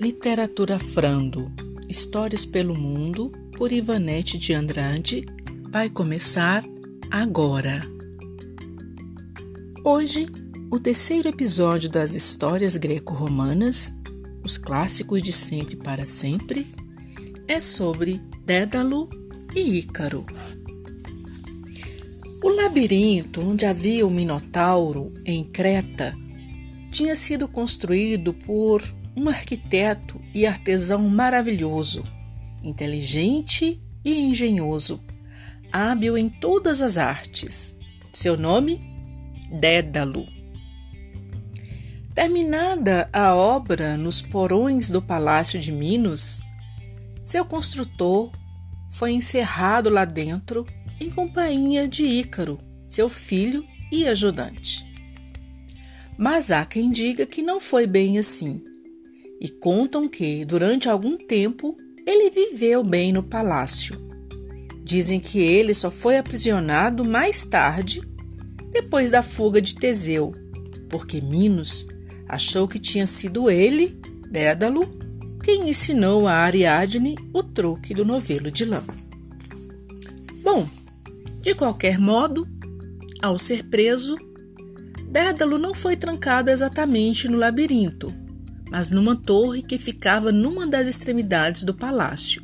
Literatura Frando Histórias pelo Mundo, por Ivanete de Andrade, vai começar agora. Hoje, o terceiro episódio das histórias greco-romanas, os clássicos de sempre para sempre, é sobre Dédalo e Ícaro. O labirinto onde havia o Minotauro em Creta tinha sido construído por um arquiteto e artesão maravilhoso, inteligente e engenhoso, hábil em todas as artes. Seu nome? Dédalo. Terminada a obra nos porões do Palácio de Minos, seu construtor foi encerrado lá dentro em companhia de Ícaro, seu filho e ajudante. Mas há quem diga que não foi bem assim e contam que, durante algum tempo, ele viveu bem no palácio. Dizem que ele só foi aprisionado mais tarde, depois da fuga de Teseu, porque Minos achou que tinha sido ele, Dédalo, quem ensinou a Ariadne o truque do novelo de lã. Bom, de qualquer modo, ao ser preso, Dédalo não foi trancado exatamente no labirinto, mas numa torre que ficava numa das extremidades do palácio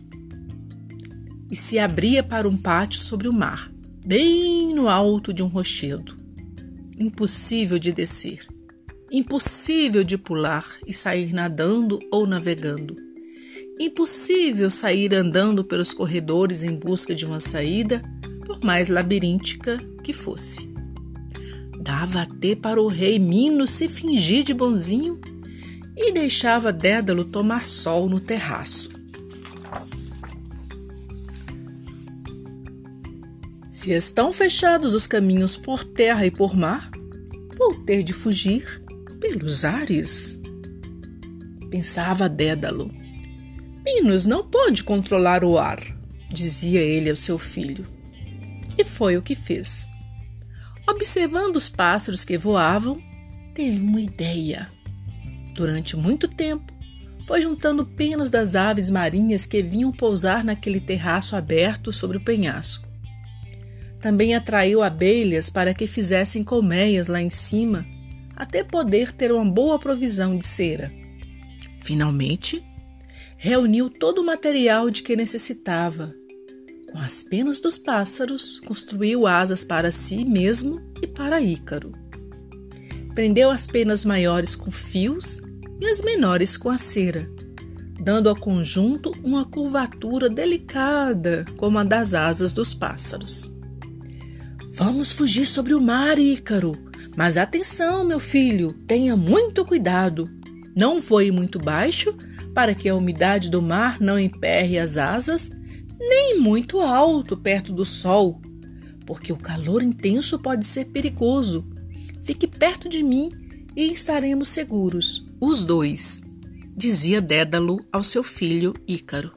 e se abria para um pátio sobre o mar, bem no alto de um rochedo. Impossível de descer, impossível de pular e sair nadando ou navegando. Impossível sair andando pelos corredores em busca de uma saída, por mais labiríntica que fosse. Dava até para o rei Minos se fingir de bonzinho e deixava Dédalo tomar sol no terraço. Se estão fechados os caminhos por terra e por mar, vou ter de fugir pelos ares. Pensava Dédalo. Minos não pode controlar o ar, dizia ele ao seu filho. E foi o que fez. Observando os pássaros que voavam, teve uma ideia. Durante muito tempo, foi juntando penas das aves marinhas que vinham pousar naquele terraço aberto sobre o penhasco. Também atraiu abelhas para que fizessem colmeias lá em cima, até poder ter uma boa provisão de cera. Finalmente, reuniu todo o material de que necessitava. Com as penas dos pássaros, construiu asas para si mesmo e para Ícaro. Prendeu as penas maiores com fios e as menores com a cera, dando ao conjunto uma curvatura delicada como a das asas dos pássaros. Vamos fugir sobre o mar, Ícaro. Mas atenção, meu filho, tenha muito cuidado. Não voe muito baixo para que a umidade do mar não emperre as asas, nem muito alto perto do sol, porque o calor intenso pode ser perigoso Fique perto de mim e estaremos seguros, os dois, dizia Dédalo ao seu filho Ícaro.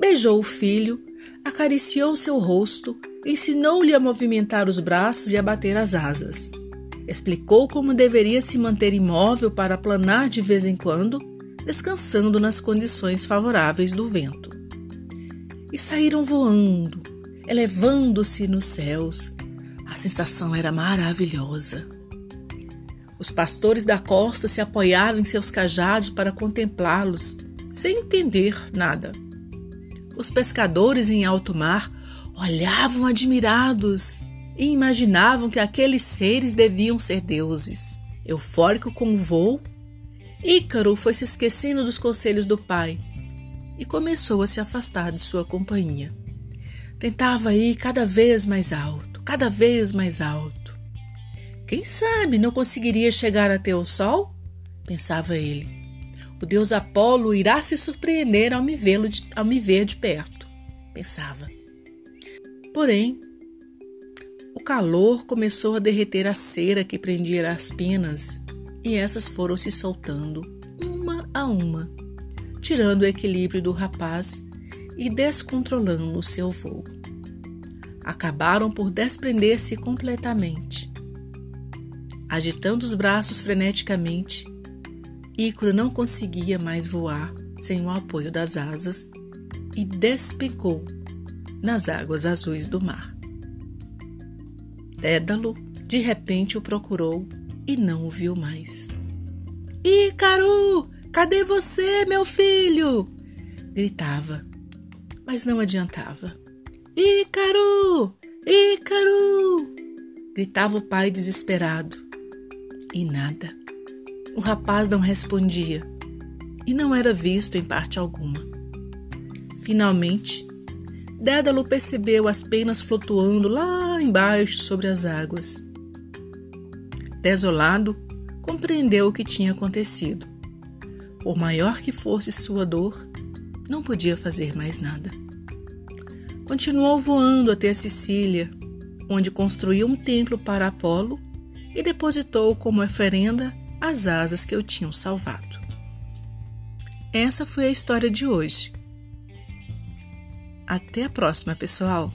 Beijou o filho, acariciou seu rosto, ensinou-lhe a movimentar os braços e a bater as asas. Explicou como deveria se manter imóvel para planar de vez em quando, descansando nas condições favoráveis do vento. E saíram voando, elevando-se nos céus, a sensação era maravilhosa. Os pastores da costa se apoiavam em seus cajados para contemplá-los, sem entender nada. Os pescadores em alto mar olhavam admirados e imaginavam que aqueles seres deviam ser deuses. Eufórico com o voo, Ícaro foi se esquecendo dos conselhos do pai e começou a se afastar de sua companhia. Tentava ir cada vez mais alto cada vez mais alto. Quem sabe não conseguiria chegar até o sol? pensava ele. O deus Apolo irá se surpreender ao me, vê-lo ao me ver de perto, pensava. Porém, o calor começou a derreter a cera que prendia as penas e essas foram se soltando uma a uma, tirando o equilíbrio do rapaz e descontrolando o seu voo acabaram por desprender-se completamente. Agitando os braços freneticamente, Ícaro não conseguia mais voar sem o apoio das asas e despencou nas águas azuis do mar. Dédalo de repente o procurou e não o viu mais. Ícaro! Cadê você, meu filho? gritava, mas não adiantava. Ícaro! Ícaro! gritava o pai desesperado. E nada. O rapaz não respondia e não era visto em parte alguma. Finalmente, Dédalo percebeu as penas flutuando lá embaixo sobre as águas. Desolado, compreendeu o que tinha acontecido. Por maior que fosse sua dor, não podia fazer mais nada. Continuou voando até a Sicília, onde construiu um templo para Apolo e depositou como oferenda as asas que o tinham salvado. Essa foi a história de hoje. Até a próxima, pessoal!